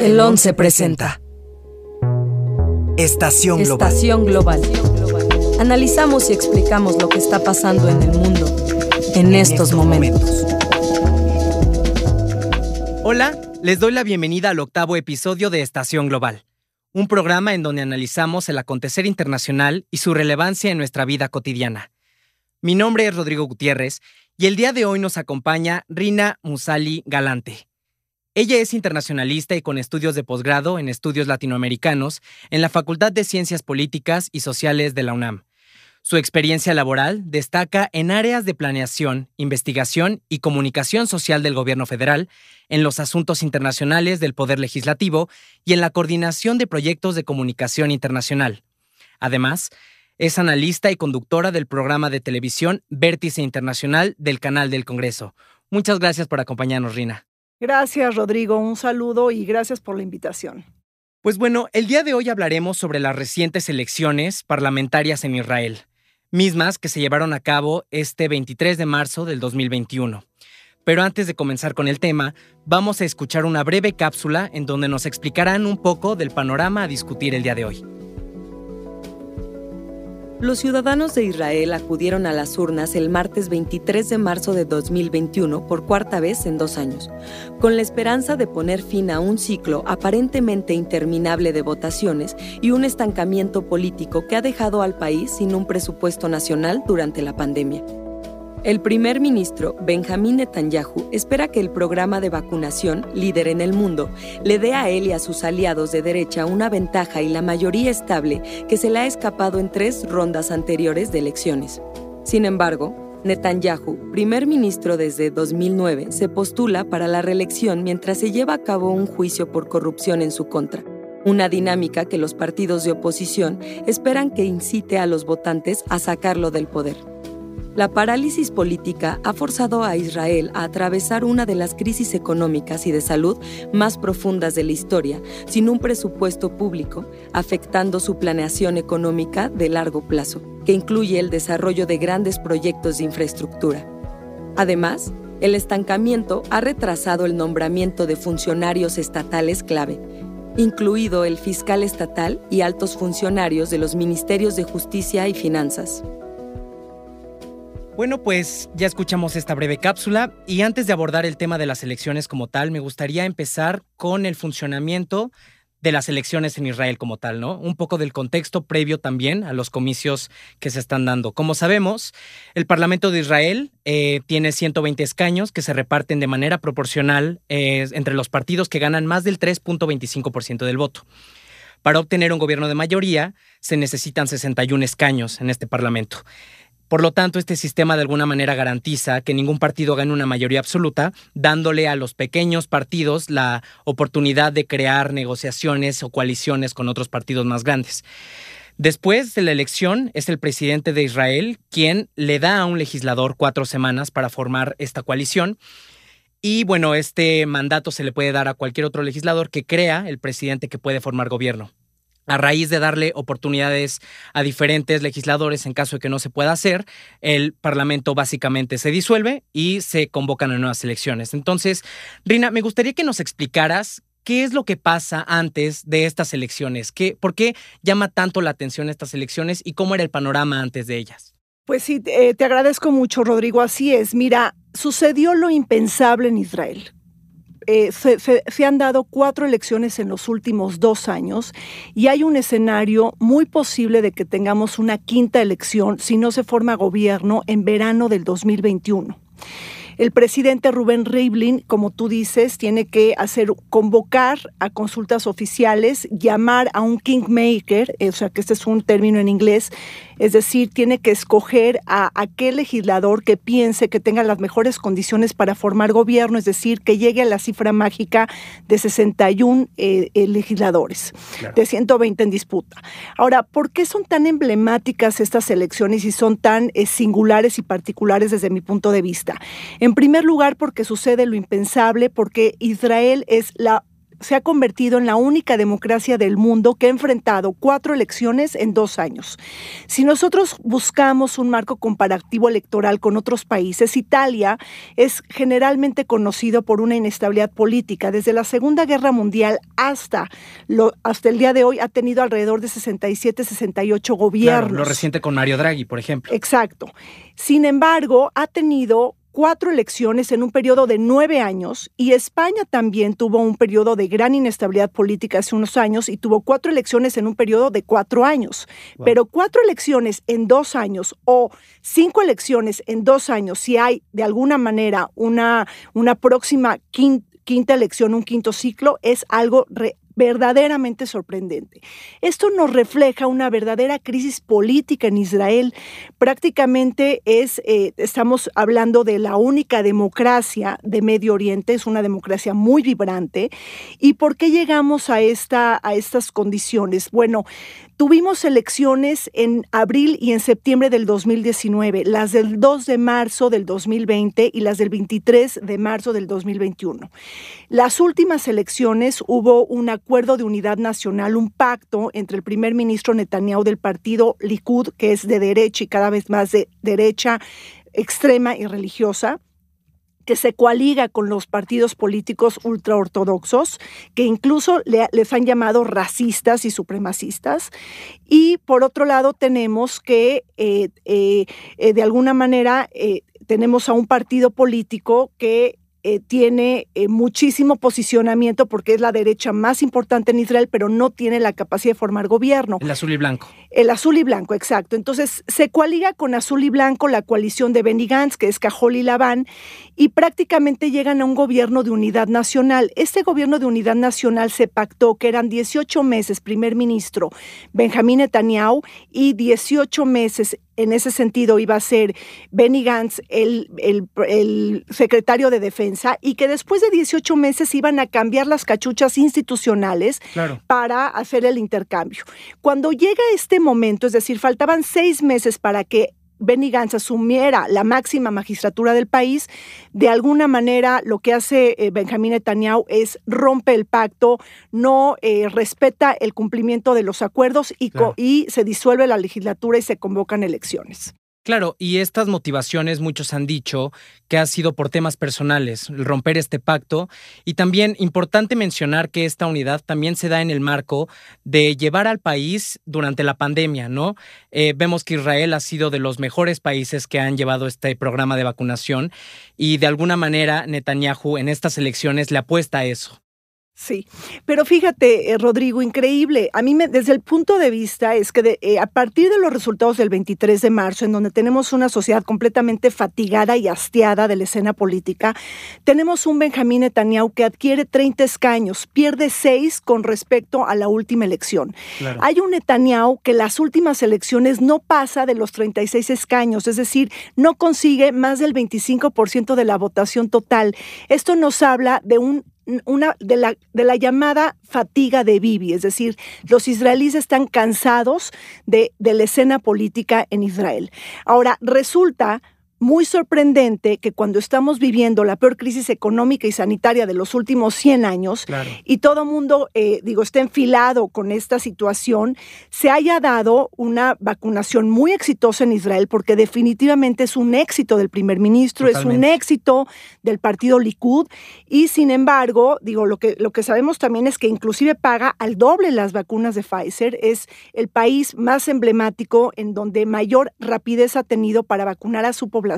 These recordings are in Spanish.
El 11 presenta. Estación Global. Estación Global. Analizamos y explicamos lo que está pasando en el mundo en, estos, momentos. Hola, les doy la bienvenida al octavo episodio de Estación Global, un programa en donde analizamos el acontecer internacional y su relevancia en nuestra vida cotidiana. Mi nombre es Rodrigo Gutiérrez y el día de hoy nos acompaña Rina Musali Galante. Ella es internacionalista y con estudios de posgrado en estudios latinoamericanos en la Facultad de Ciencias Políticas y Sociales de la UNAM. Su experiencia laboral destaca en áreas de planeación, investigación y comunicación social del gobierno federal, en los asuntos internacionales del Poder Legislativo y en la coordinación de proyectos de comunicación internacional. Además, es analista y conductora del programa de televisión Vértice Internacional del Canal del Congreso. Muchas gracias por acompañarnos, Rina. Gracias, Rodrigo. Un saludo y gracias por la invitación. Pues bueno, el día de hoy hablaremos sobre las recientes elecciones parlamentarias en Israel, mismas que se llevaron a cabo este 23 de marzo del 2021. Pero antes de comenzar con el tema, vamos a escuchar una breve cápsula en donde nos explicarán un poco del panorama a discutir el día de hoy. Los ciudadanos de Israel acudieron a las urnas el martes 23 de marzo de 2021 por cuarta vez en dos años, con la esperanza de poner fin a un ciclo aparentemente interminable de votaciones y un estancamiento político que ha dejado al país sin un presupuesto nacional durante la pandemia. El primer ministro Benjamín Netanyahu espera que el programa de vacunación, líder en el mundo, le dé a él y a sus aliados de derecha una ventaja y la mayoría estable que se le ha escapado en tres rondas anteriores de elecciones. Sin embargo, Netanyahu, primer ministro desde 2009, se postula para la reelección mientras se lleva a cabo un juicio por corrupción en su contra, una dinámica que los partidos de oposición esperan que incite a los votantes a sacarlo del poder. La parálisis política ha forzado a Israel a atravesar una de las crisis económicas y de salud más profundas de la historia, sin un presupuesto público, afectando su planeación económica de largo plazo, que incluye el desarrollo de grandes proyectos de infraestructura. Además, el estancamiento ha retrasado el nombramiento de funcionarios estatales clave, incluido el fiscal estatal y altos funcionarios de los ministerios de Justicia y Finanzas. Bueno, pues ya escuchamos esta breve cápsula y antes de abordar el tema de las elecciones como tal, me gustaría empezar con el funcionamiento de las elecciones en Israel como tal, ¿no? Un poco del contexto previo también a los comicios que se están dando. Como sabemos, el Parlamento de Israel eh, tiene 120 escaños que se reparten de manera proporcional eh, entre los partidos que ganan más del 3.25% del voto. Para obtener un gobierno de mayoría, se necesitan 61 escaños en este Parlamento. Por lo tanto, este sistema de alguna manera garantiza que ningún partido gane una mayoría absoluta, dándole a los pequeños partidos la oportunidad de crear negociaciones o coaliciones con otros partidos más grandes. Después de la elección, es el presidente de Israel quien le da a un legislador cuatro semanas para formar esta coalición. Y bueno, este mandato se le puede dar a cualquier otro legislador que crea el presidente que puede formar gobierno a raíz de darle oportunidades a diferentes legisladores en caso de que no se pueda hacer, el Parlamento básicamente se disuelve y se convocan a nuevas elecciones. Entonces, Rina, me gustaría que nos explicaras qué es lo que pasa antes de estas elecciones, ¿Qué, por qué llama tanto la atención estas elecciones y cómo era el panorama antes de ellas. Pues sí, te, te agradezco mucho, Rodrigo. Así es. Mira, sucedió lo impensable en Israel eh, se, han dado cuatro elecciones en los últimos dos años y hay un escenario muy posible de que tengamos una quinta elección si no se forma gobierno en verano del 2021. El presidente Rubén Rivlin, como tú dices, tiene que hacer convocar a consultas oficiales, llamar a un kingmaker, o sea que este es un término en inglés, es decir, tiene que escoger a aquel legislador que piense que tenga las mejores condiciones para formar gobierno, es decir, que llegue a la cifra mágica de 61 eh, eh, legisladores, de 120 en disputa. Ahora, ¿por qué son tan emblemáticas estas elecciones y son tan eh, singulares y particulares desde mi punto de vista? En primer lugar, porque sucede lo impensable, porque Israel es la se ha convertido en la única democracia del mundo que ha enfrentado cuatro elecciones en dos años. Si nosotros buscamos un marco comparativo electoral con otros países, Italia es generalmente conocido por una inestabilidad política. Desde la Segunda Guerra Mundial hasta, lo, hasta el día de hoy ha tenido alrededor de 67, 68 gobiernos. lo reciente con Mario Draghi, por ejemplo. Exacto. Sin embargo, ha tenido cuatro elecciones en un periodo de nueve años y España también tuvo un periodo de gran inestabilidad política hace unos años y tuvo cuatro elecciones en un periodo de cuatro años. Pero cuatro elecciones en dos años o cinco elecciones en dos años, si hay de alguna manera una, una próxima quinta, quinta elección, un quinto ciclo, es algo verdaderamente sorprendente. Esto nos refleja una verdadera crisis política en Israel. Prácticamente es, eh, estamos hablando de la única democracia de Medio Oriente, es una democracia muy vibrante. ¿Y por qué llegamos a, esta, a estas condiciones? Bueno, Tuvimos elecciones en abril y en septiembre del 2019, las del 2 de marzo del 2020 y las del 23 de marzo del 2021. Las últimas elecciones hubo un acuerdo de unidad nacional, un pacto entre el primer ministro Netanyahu del partido Likud, que es de derecha y cada vez más de derecha extrema y religiosa, que se coaliga con los partidos políticos ultraortodoxos, que incluso les han llamado racistas y supremacistas. Y por otro lado tenemos que, eh, eh, eh, de alguna manera, tenemos a un partido político que eh, tiene eh, muchísimo posicionamiento porque es la derecha más importante en Israel, pero no tiene la capacidad de formar gobierno. El azul y blanco. El azul y blanco, exacto. Entonces se coaliga con azul y blanco la coalición de Benny Gantz, que es Cajol y Labán, y prácticamente llegan a un gobierno de unidad nacional. Este gobierno de unidad nacional se pactó que eran 18 meses primer ministro Benjamín Netanyahu y 18 meses en ese sentido iba a ser Benny Gantz el, el, secretario de Defensa y que después de 18 meses iban a cambiar las cachuchas institucionales para hacer el intercambio. Cuando llega este momento, es decir, faltaban seis meses para que Benny Gantz asumiera la máxima magistratura del país, de alguna manera lo que hace eh, Benjamín Netanyahu es rompe el pacto, no eh, respeta el cumplimiento de los acuerdos y, y se disuelve la legislatura y se convocan elecciones. Claro, y estas motivaciones muchos han dicho que ha sido por temas personales, romper este pacto, y también importante mencionar que esta unidad también se da en el marco de llevar al país durante la pandemia, ¿no? Eh, vemos que Israel ha sido de los mejores países que han llevado este programa de vacunación y de alguna manera Netanyahu en estas elecciones le apuesta a eso. Sí, pero fíjate, eh, Rodrigo, increíble. A mí, me, desde el punto de vista, es que eh, a partir de los resultados del 23 de marzo, en donde tenemos una sociedad completamente fatigada y hastiada de la escena política, tenemos un Benjamín Netanyahu que adquiere 30 escaños, pierde 6 con respecto a la última elección. Hay un Netanyahu que las últimas elecciones no pasa de los 36 escaños, es decir, no consigue más del 25% de la votación total. Esto nos habla de un de la, llamada fatiga de Bibi, es decir, los israelíes están cansados de la escena política en Israel. Ahora, resulta muy sorprendente que cuando estamos viviendo la peor crisis económica y sanitaria de los últimos 100 años y todo mundo, eh, digo, está enfilado con esta situación, se haya dado una vacunación muy exitosa en Israel porque definitivamente es un éxito del primer ministro, es un éxito del partido Likud y sin embargo, digo, lo que, lo que sabemos también es que inclusive paga al doble las vacunas de Pfizer, es el país más emblemático en donde mayor rapidez ha tenido para vacunar a su población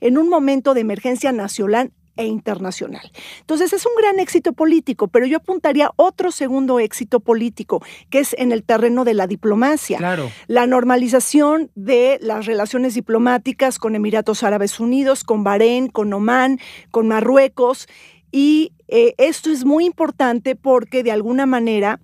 en un momento de emergencia nacional e internacional. Entonces es un gran éxito político, pero yo apuntaría otro segundo éxito político, que es en el terreno de la diplomacia. Claro. La normalización de las relaciones diplomáticas con Emiratos Árabes Unidos, con Bahrein, con Omán, con Marruecos. Y eh, esto es muy importante porque de alguna manera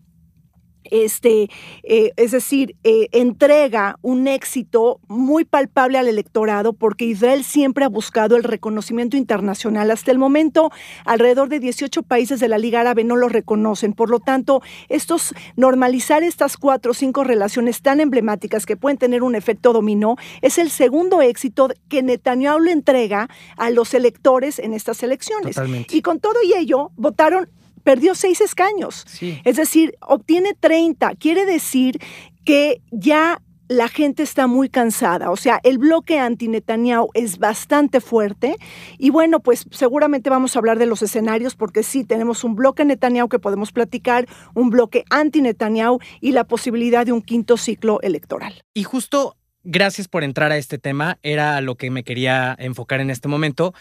este, eh, es decir, eh, entrega un éxito muy palpable al electorado porque Israel siempre ha buscado el reconocimiento internacional. Hasta el momento, alrededor de 18 países de la Liga Árabe no lo reconocen. Por lo tanto, estos normalizar estas cuatro o cinco relaciones tan emblemáticas que pueden tener un efecto dominó es el segundo éxito que Netanyahu le entrega a los electores en estas elecciones. Y con todo y ello, votaron perdió seis escaños. Es decir, obtiene 30. Quiere decir que ya la gente está muy cansada. O sea, el bloque anti-Netanyahu es bastante fuerte. Y bueno, pues seguramente vamos a hablar de los escenarios, porque sí, tenemos un bloque Netanyahu que podemos platicar, un bloque anti-Netanyahu y la posibilidad de un quinto ciclo electoral. Y justo, gracias por entrar a este tema, era lo que me quería enfocar en este momento.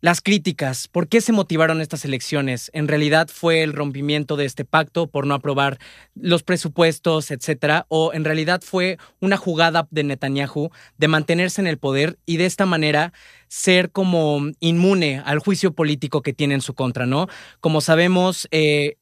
Las críticas, ¿por qué se motivaron estas elecciones? ¿En realidad fue el rompimiento de este pacto por no aprobar los presupuestos, etcétera? ¿O en realidad fue una jugada de Netanyahu de mantenerse en el poder y de esta manera ser como inmune al juicio político que tiene en su contra, ¿no? Como sabemos, eh,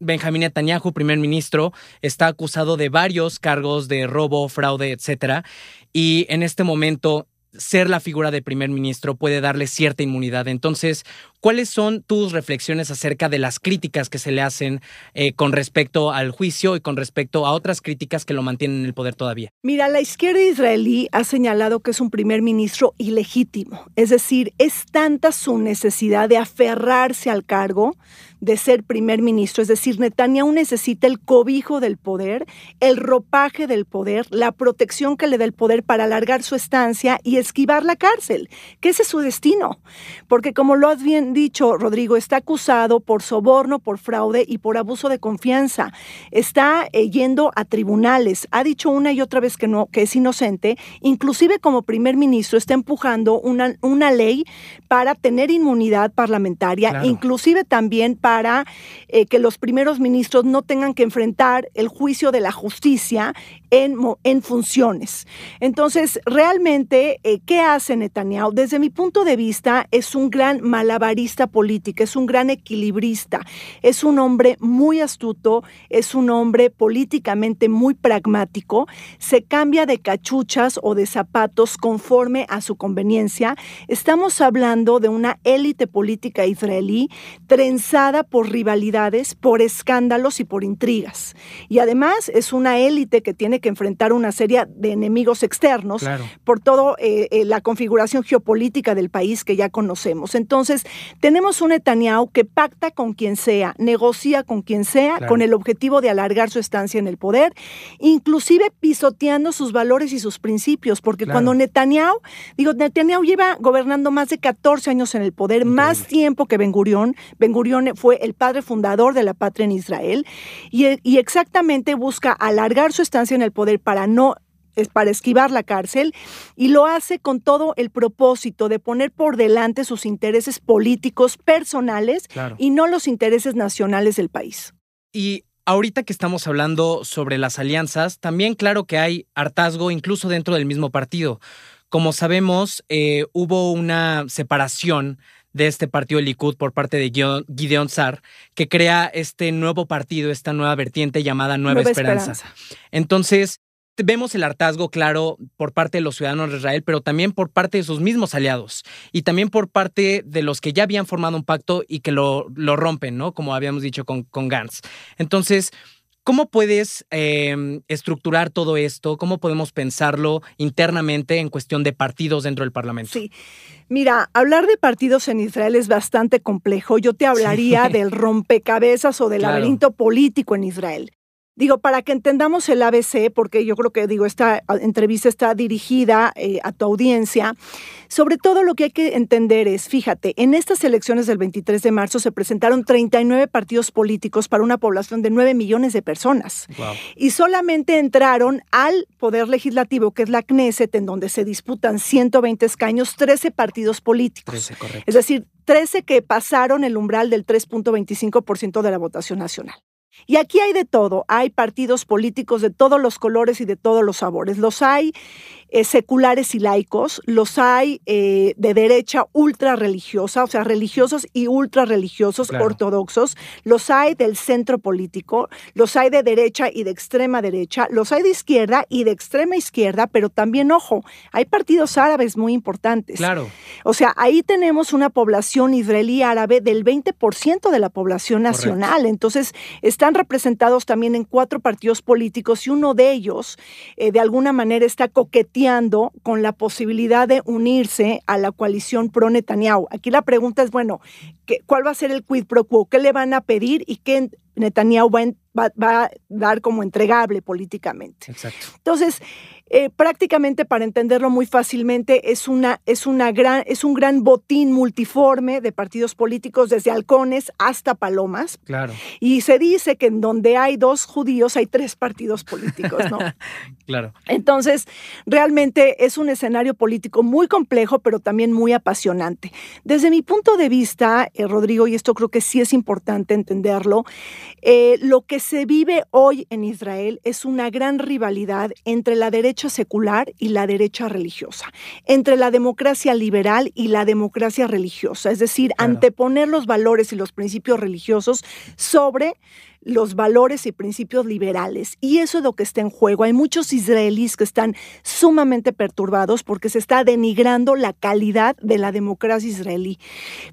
Benjamín Netanyahu, primer ministro, está acusado de varios cargos de robo, fraude, etcétera. Y en este momento ser la figura de primer ministro puede darle cierta inmunidad. Entonces, ¿cuáles son tus reflexiones acerca de las críticas que se le hacen eh, con respecto al juicio y con respecto a otras críticas que lo mantienen en el poder todavía? Mira, la izquierda israelí ha señalado que es un primer ministro ilegítimo. Es decir, es tanta su necesidad de aferrarse al cargo de ser primer ministro. Es decir, Netanyahu necesita el cobijo del poder, el ropaje del poder, la protección que le da el poder para alargar su estancia y esquivar la cárcel, que ese es su destino. Porque como lo has bien dicho, Rodrigo, está acusado por soborno, por fraude y por abuso de confianza. Está eh, yendo a tribunales. Ha dicho una y otra vez que no, que es inocente. Inclusive como primer ministro está empujando una, una ley para tener inmunidad parlamentaria, inclusive también para para eh, que los primeros ministros no tengan que enfrentar el juicio de la justicia en, en funciones. Entonces, realmente, eh, ¿qué hace Netanyahu? Desde mi punto de vista, es un gran malabarista político, es un gran equilibrista, es un hombre muy astuto, es un hombre políticamente muy pragmático, se cambia de cachuchas o de zapatos conforme a su conveniencia. Estamos hablando de una élite política israelí trenzada por rivalidades, por escándalos y por intrigas. Y además es una élite que tiene que enfrentar una serie de enemigos externos por toda eh, eh, la configuración geopolítica del país que ya conocemos. Entonces, tenemos un Netanyahu que pacta con quien sea, negocia con quien sea, con el objetivo de alargar su estancia en el poder, inclusive pisoteando sus valores y sus principios, porque cuando Netanyahu, digo, Netanyahu lleva gobernando más de 14 años en el poder, más tiempo que Ben Gurión. Ben Gurión fue el padre fundador de la patria en Israel y, exactamente busca alargar su estancia en el poder para no es para esquivar la cárcel y lo hace con todo el propósito de poner por delante sus intereses políticos personales y no los intereses nacionales del país. Y ahorita que estamos hablando sobre las alianzas, también claro que hay hartazgo incluso dentro del mismo partido. Como sabemos, eh, hubo una separación de este partido Likud por parte de Gideon Sar, que crea este nuevo partido, esta nueva vertiente llamada Nueva, Esperanza. Entonces, vemos el hartazgo claro por parte de los ciudadanos de Israel, pero también por parte de sus mismos aliados y también por parte de los que ya habían formado un pacto y que lo, lo rompen, ¿no? Como habíamos dicho con, con Gantz. Entonces, ¿Cómo puedes em, estructurar todo esto? ¿Cómo podemos pensarlo internamente en cuestión de partidos dentro del Parlamento? Sí. Mira, hablar de partidos en Israel es bastante complejo. Yo te hablaría del rompecabezas o del laberinto político en Israel. Digo, para que entendamos el ABC, porque yo creo que digo, esta entrevista está dirigida eh, a tu audiencia, sobre todo lo que hay que entender es, fíjate, en estas elecciones del 23 de marzo se presentaron 39 partidos políticos para una población de 9 millones de personas. Y solamente entraron al Poder Legislativo, que es la Knesset, en donde se disputan 120 escaños, 13 partidos políticos. es decir, 13 que pasaron el umbral del 3.25% de la votación nacional. Y aquí hay de todo, hay partidos políticos de todos los colores y de todos los sabores. Los hay eh, seculares y laicos, los hay eh, de derecha ultra religiosa, o sea, religiosos y ultra religiosos ortodoxos, los hay del centro político, los hay de derecha y de extrema derecha, los hay de izquierda y de extrema izquierda, pero también, ojo, hay partidos árabes muy importantes. Claro. O sea, ahí tenemos una población israelí árabe del 20% de la población nacional. Entonces, están representados también en cuatro partidos políticos y uno de ellos eh, de alguna manera está coqueteando con la posibilidad de unirse a la coalición pro Netanyahu. Aquí la pregunta es, bueno, ¿cuál va a ser el quid pro quo? ¿Qué le van a pedir y qué Netanyahu va, va a dar como entregable políticamente? Exacto. Entonces, eh, prácticamente para entenderlo muy fácilmente es una es una gran es un gran botín multiforme de partidos políticos desde halcones hasta palomas. Claro. Y se dice que en donde hay dos judíos hay tres partidos políticos no claro. Entonces realmente es un escenario político muy complejo pero también muy apasionante. Desde mi punto de vista eh, Rodrigo y esto creo que sí es importante entenderlo eh, lo que se vive hoy en Israel es una gran rivalidad entre la derecha secular y la derecha religiosa, entre la democracia liberal y la democracia religiosa, es decir, anteponer los valores y los principios religiosos sobre los valores y principios liberales. Y eso es lo que está en juego. Hay muchos israelíes que están sumamente perturbados porque se está denigrando la calidad de la democracia israelí.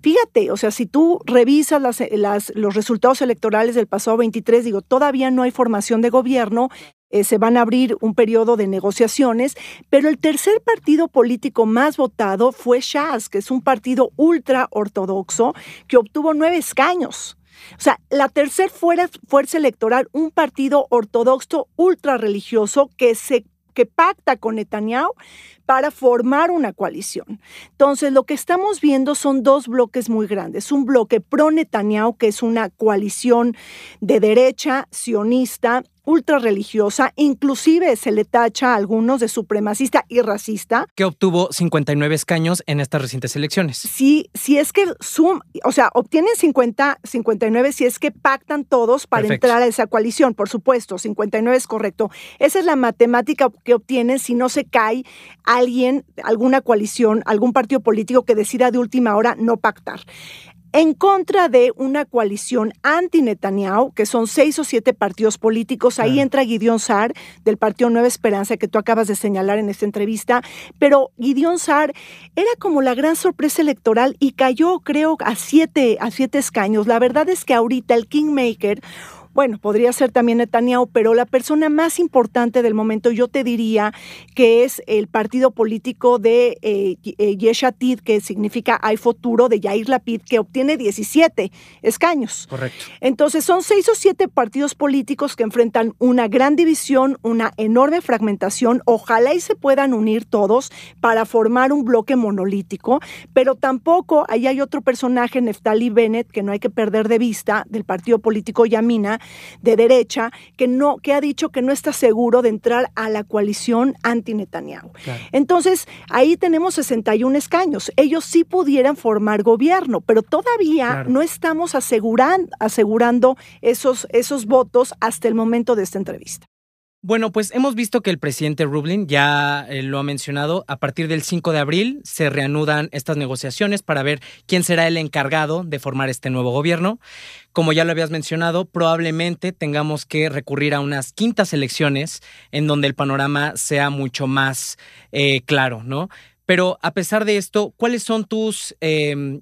Fíjate, o sea, si tú revisas los resultados electorales del pasado 23, digo, todavía no hay formación de gobierno, eh, se van a abrir un periodo de negociaciones, pero el tercer partido político más votado fue Shas, que es un partido ultra ortodoxo que obtuvo nueve escaños. O sea, la tercera fuerza electoral, un partido ortodoxo ultra religioso que se que pacta con Netanyahu para formar una coalición. Entonces, lo que estamos viendo son dos bloques muy grandes. Un bloque pro-Netanyahu, que es una coalición de derecha sionista ultra religiosa, inclusive se le tacha a algunos de supremacista y racista. Que obtuvo 59 escaños en estas recientes elecciones. Sí, si es que sum, o sea, obtienen 50, 59 si es que pactan todos para entrar a esa coalición, por supuesto, 59 es correcto. Esa es la matemática que obtienen si no se cae alguien, alguna coalición, algún partido político que decida de última hora no pactar en contra de una coalición anti-Netanyahu, que son seis o siete partidos políticos. Ahí entra Gideon Sar, del Partido Nueva Esperanza, que tú acabas de señalar en esta entrevista. Pero Gideon Sar era como la gran sorpresa electoral y cayó, creo, a siete, a siete escaños. La verdad es que ahorita el Kingmaker bueno, podría ser también Netanyahu, pero la persona más importante del momento yo te diría que es el partido político de eh, eh Yeshatid, que significa Hay Futuro, de Yair Lapid, que obtiene 17 escaños. Correcto. Entonces son seis o siete partidos políticos que enfrentan una gran división, una enorme fragmentación. Ojalá y se puedan unir todos para formar un bloque monolítico, pero tampoco ahí hay otro personaje, Neftali Bennett, que no hay que perder de vista, del partido político Yamina, de derecha que no que ha dicho que no está seguro de entrar a la coalición anti-Netanyahu. Entonces, ahí tenemos 61 escaños. Ellos sí pudieran formar gobierno, pero todavía no estamos asegurando, asegurando esos, esos votos hasta el momento de esta entrevista. Bueno, pues hemos visto que el presidente Rublin ya eh, lo ha mencionado. A partir del 5 de abril se reanudan estas negociaciones para ver quién será el encargado de formar este nuevo gobierno. Como ya lo habías mencionado, probablemente tengamos que recurrir a unas quintas elecciones en donde el panorama sea mucho más eh, claro, ¿no? Pero a pesar de esto, ¿cuáles son tus, em,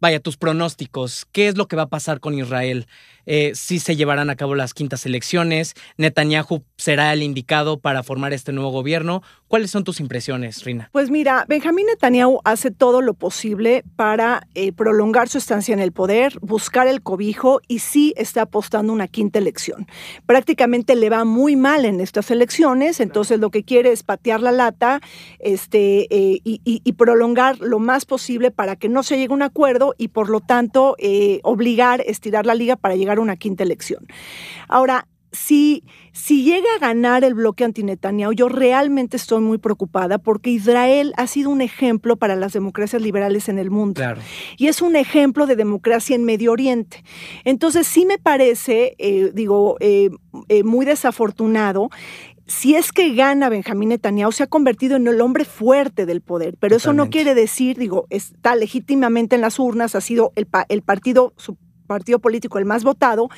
vaya, tus pronósticos? ¿Qué es lo que va a pasar con Israel? Eh, si se llevarán a cabo las quintas elecciones, Netanyahu será el indicado para formar este nuevo gobierno. ¿Cuáles son tus impresiones, Rina? Pues mira, Benjamín Netanyahu hace todo lo posible para eh, prolongar su estancia en el poder, buscar el cobijo y sí está apostando una quinta elección. Prácticamente le va muy mal en estas elecciones, entonces lo que quiere es patear la lata este, eh, y, prolongar lo más posible para que no se llegue a un acuerdo y por lo tanto eh, obligar, estirar la liga para llegar una quinta elección. Ahora, si, si llega a ganar el bloque anti-Netanyahu, yo realmente estoy muy preocupada porque Israel ha sido un ejemplo para las democracias liberales en el mundo. Y es un ejemplo de democracia en Medio Oriente. Entonces, sí me parece, eh, digo, eh, eh, muy desafortunado si es que gana Benjamín Netanyahu, se ha convertido en el hombre fuerte del poder, pero eso no quiere decir, digo, está legítimamente en las urnas, ha sido el, el partido partido político el más votado,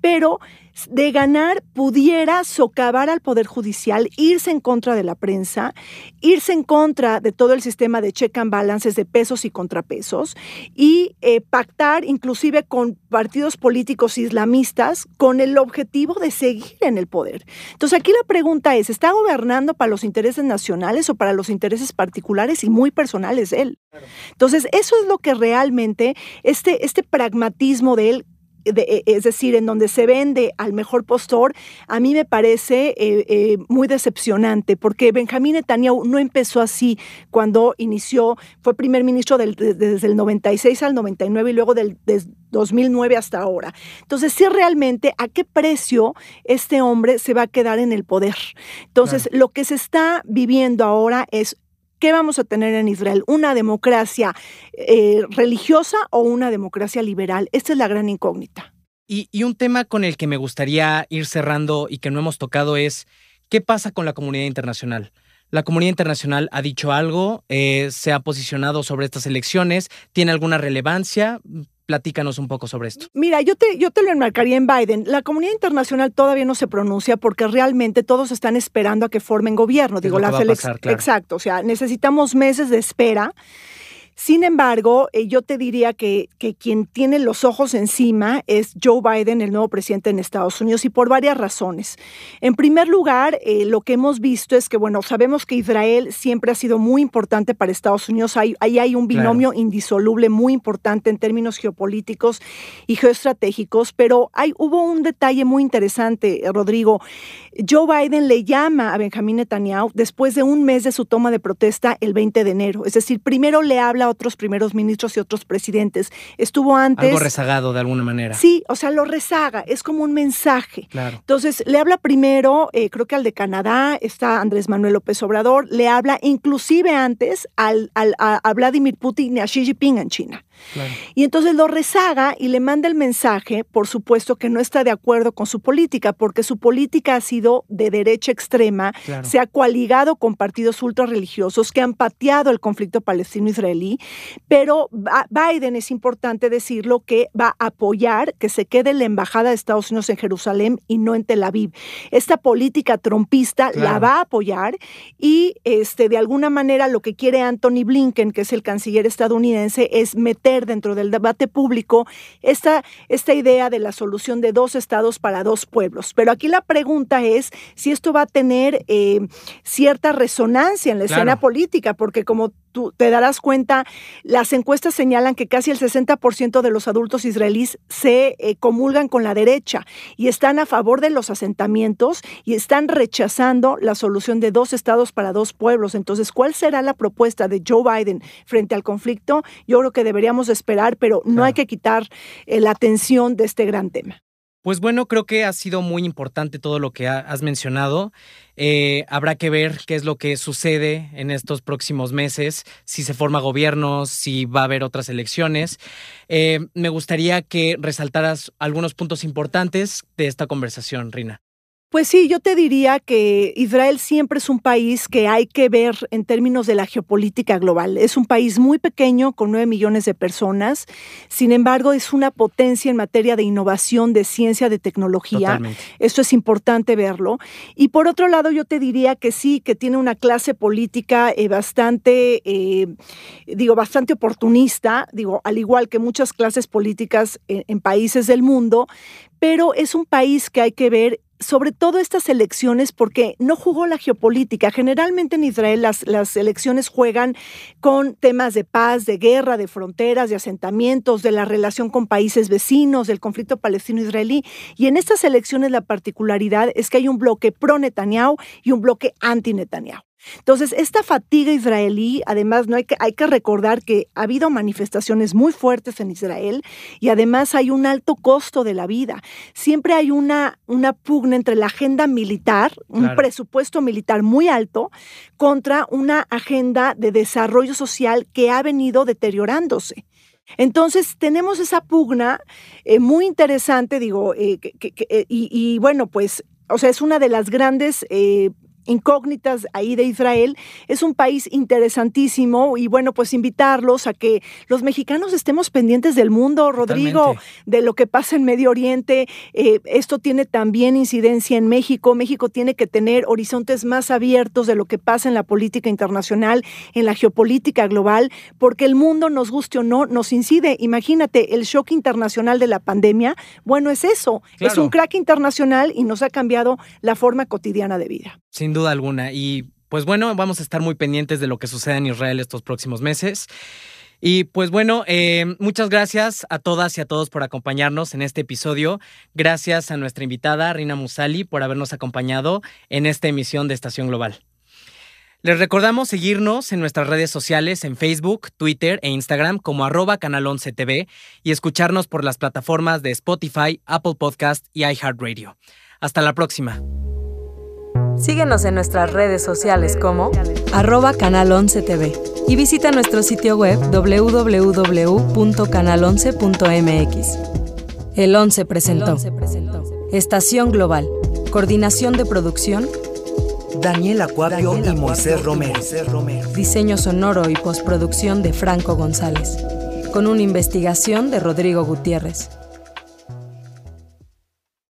pero de ganar pudiera socavar al Poder Judicial, irse en contra de la prensa, irse en contra de todo el sistema de check and balances de pesos y contrapesos y eh, pactar inclusive con partidos políticos islamistas con el objetivo de seguir en el poder. Entonces aquí la pregunta es, ¿está gobernando para los intereses nacionales o para los intereses particulares y muy personales él? Entonces eso es lo que realmente este, este pragmatismo de él e, es decir, en donde se vende al mejor postor, a mí me parece eh, eh, muy decepcionante, porque Benjamín Netanyahu no empezó así cuando inició, fue primer ministro desde el 96 al 99 y luego del 2009 hasta ahora. Entonces, sí realmente a qué precio este hombre se va a quedar en el poder. Entonces, lo que se está viviendo ahora es ¿Qué vamos a tener en Israel? ¿Una democracia eh, religiosa o una democracia liberal? Esta es la gran incógnita. Y, un tema con el que me gustaría ir cerrando y que no hemos tocado es, ¿qué pasa con la comunidad internacional? La comunidad internacional ha dicho algo, eh, se ha posicionado sobre estas elecciones, tiene alguna relevancia. Platícanos un poco sobre esto. Mira, yo te, yo te lo enmarcaría en Biden. La comunidad internacional todavía no se pronuncia porque realmente todos están esperando a que formen gobierno. Digo, las elecciones. Exacto, o sea, necesitamos meses de espera. Sin embargo, eh, yo te diría que, que, quien tiene los ojos encima es Joe Biden, el nuevo presidente en Estados Unidos, y por varias razones. En primer lugar, eh, lo que hemos visto es que, bueno, sabemos que Israel siempre ha sido muy importante para Estados Unidos. Ahí hay, un binomio indisoluble muy importante en términos geopolíticos y geoestratégicos, pero hay, hubo un detalle muy interesante, Rodrigo. Joe Biden le llama a Benjamín Netanyahu después de un mes de su toma de protesta el 20 de enero. Es decir, primero le habla a otros primeros ministros y otros presidentes. Estuvo antes. Algo rezagado de alguna manera. Sí, o sea, lo rezaga, es como un mensaje. Claro. Entonces, le habla primero, eh, creo que al de Canadá, está Andrés Manuel López Obrador, le habla inclusive antes al, a Vladimir Putin y a Xi Jinping en China. Y entonces lo rezaga y le manda el mensaje, por supuesto que no está de acuerdo con su política, porque su política ha sido de derecha extrema, se ha coaligado con partidos ultrarreligiosos que han pateado el conflicto palestino-israelí, pero Biden es importante decirlo que va a apoyar que se quede la embajada de Estados Unidos en Jerusalén y no en Tel Aviv. Esta política trompista la va a apoyar y este de alguna manera lo que quiere Anthony Blinken, que es el canciller estadounidense, es meter dentro del debate público esta, esta idea de la solución de dos estados para dos pueblos. Pero aquí la pregunta es si esto va a tener eh, cierta resonancia en la escena política, porque como tú te darás cuenta, las encuestas señalan que casi el 60% de los adultos israelíes se eh, comulgan con la derecha y están a favor de los asentamientos y están rechazando la solución de dos estados para dos pueblos. Entonces, ¿cuál será la propuesta de Joe Biden frente al conflicto? Yo creo que deberíamos esperar, pero no hay que quitar eh, la atención de este gran tema. Pues bueno, creo que ha sido muy importante todo lo que has mencionado. Eh, habrá que ver qué es lo que sucede en estos próximos meses, si se forma gobierno, si va a haber otras elecciones. Eh, me gustaría que resaltaras algunos puntos importantes de esta conversación, Rina. Pues sí, yo te diría que Israel siempre es un país que hay que ver en términos de la geopolítica global. Es un país muy pequeño, con nueve millones de personas. Sin embargo, es una potencia en materia de innovación, de ciencia, de tecnología. Esto es importante verlo. Y por otro lado, yo te diría que sí, que tiene una clase política eh, bastante, eh, digo, bastante oportunista, digo, al igual que muchas clases políticas en países del mundo, pero es un país que hay que ver sobre todo estas elecciones porque no jugó la geopolítica. Generalmente en Israel las, las, elecciones juegan con temas de paz, de guerra, de fronteras, de asentamientos, de la relación con países vecinos, del conflicto palestino-israelí. Y en estas elecciones la particularidad es que hay un bloque pro-Netanyahu y un bloque anti-Netanyahu. Entonces, esta fatiga israelí, además, no hay que, hay que recordar que ha habido manifestaciones muy fuertes en Israel y además hay un alto costo de la vida. Siempre hay una, una pugna entre la agenda militar, un presupuesto militar muy alto, contra una agenda de desarrollo social que ha venido deteriorándose. Entonces tenemos esa pugna eh, muy interesante, digo, eh, eh, y, bueno, pues, o sea, es una de las grandes incógnitas ahí de Israel. Es un país interesantísimo y bueno, pues invitarlos a que los mexicanos estemos pendientes del mundo, Rodrigo, de lo que pasa en Medio Oriente. Eh, esto tiene también incidencia en México. México tiene que tener horizontes más abiertos de lo que pasa en la política internacional, en la geopolítica global, porque el mundo, nos guste o no, nos incide. Imagínate, el shock internacional de la pandemia, bueno, es eso, es un crack internacional y nos ha cambiado la forma cotidiana de vida. Sin duda alguna. Y pues bueno, vamos a estar muy pendientes de lo que suceda en Israel estos próximos meses. Y pues bueno, eh, muchas gracias a todas y a todos por acompañarnos en este episodio. Gracias a nuestra invitada, Rina Musali, por habernos acompañado en esta emisión de Estación Global. Les recordamos seguirnos en nuestras redes sociales en Facebook, Twitter e Instagram como arroba canal 11 TV y escucharnos por las plataformas de Spotify, Apple Podcast y iHeartRadio. Hasta la próxima. Síguenos en nuestras redes sociales como arroba canal 11 TV y visita nuestro sitio web www.canal11.mx. El 11 presentó Estación Global, Coordinación de Producción, Daniel Acuario y Moisés Romero. Diseño sonoro y postproducción de Franco González, con una investigación de Rodrigo Gutiérrez.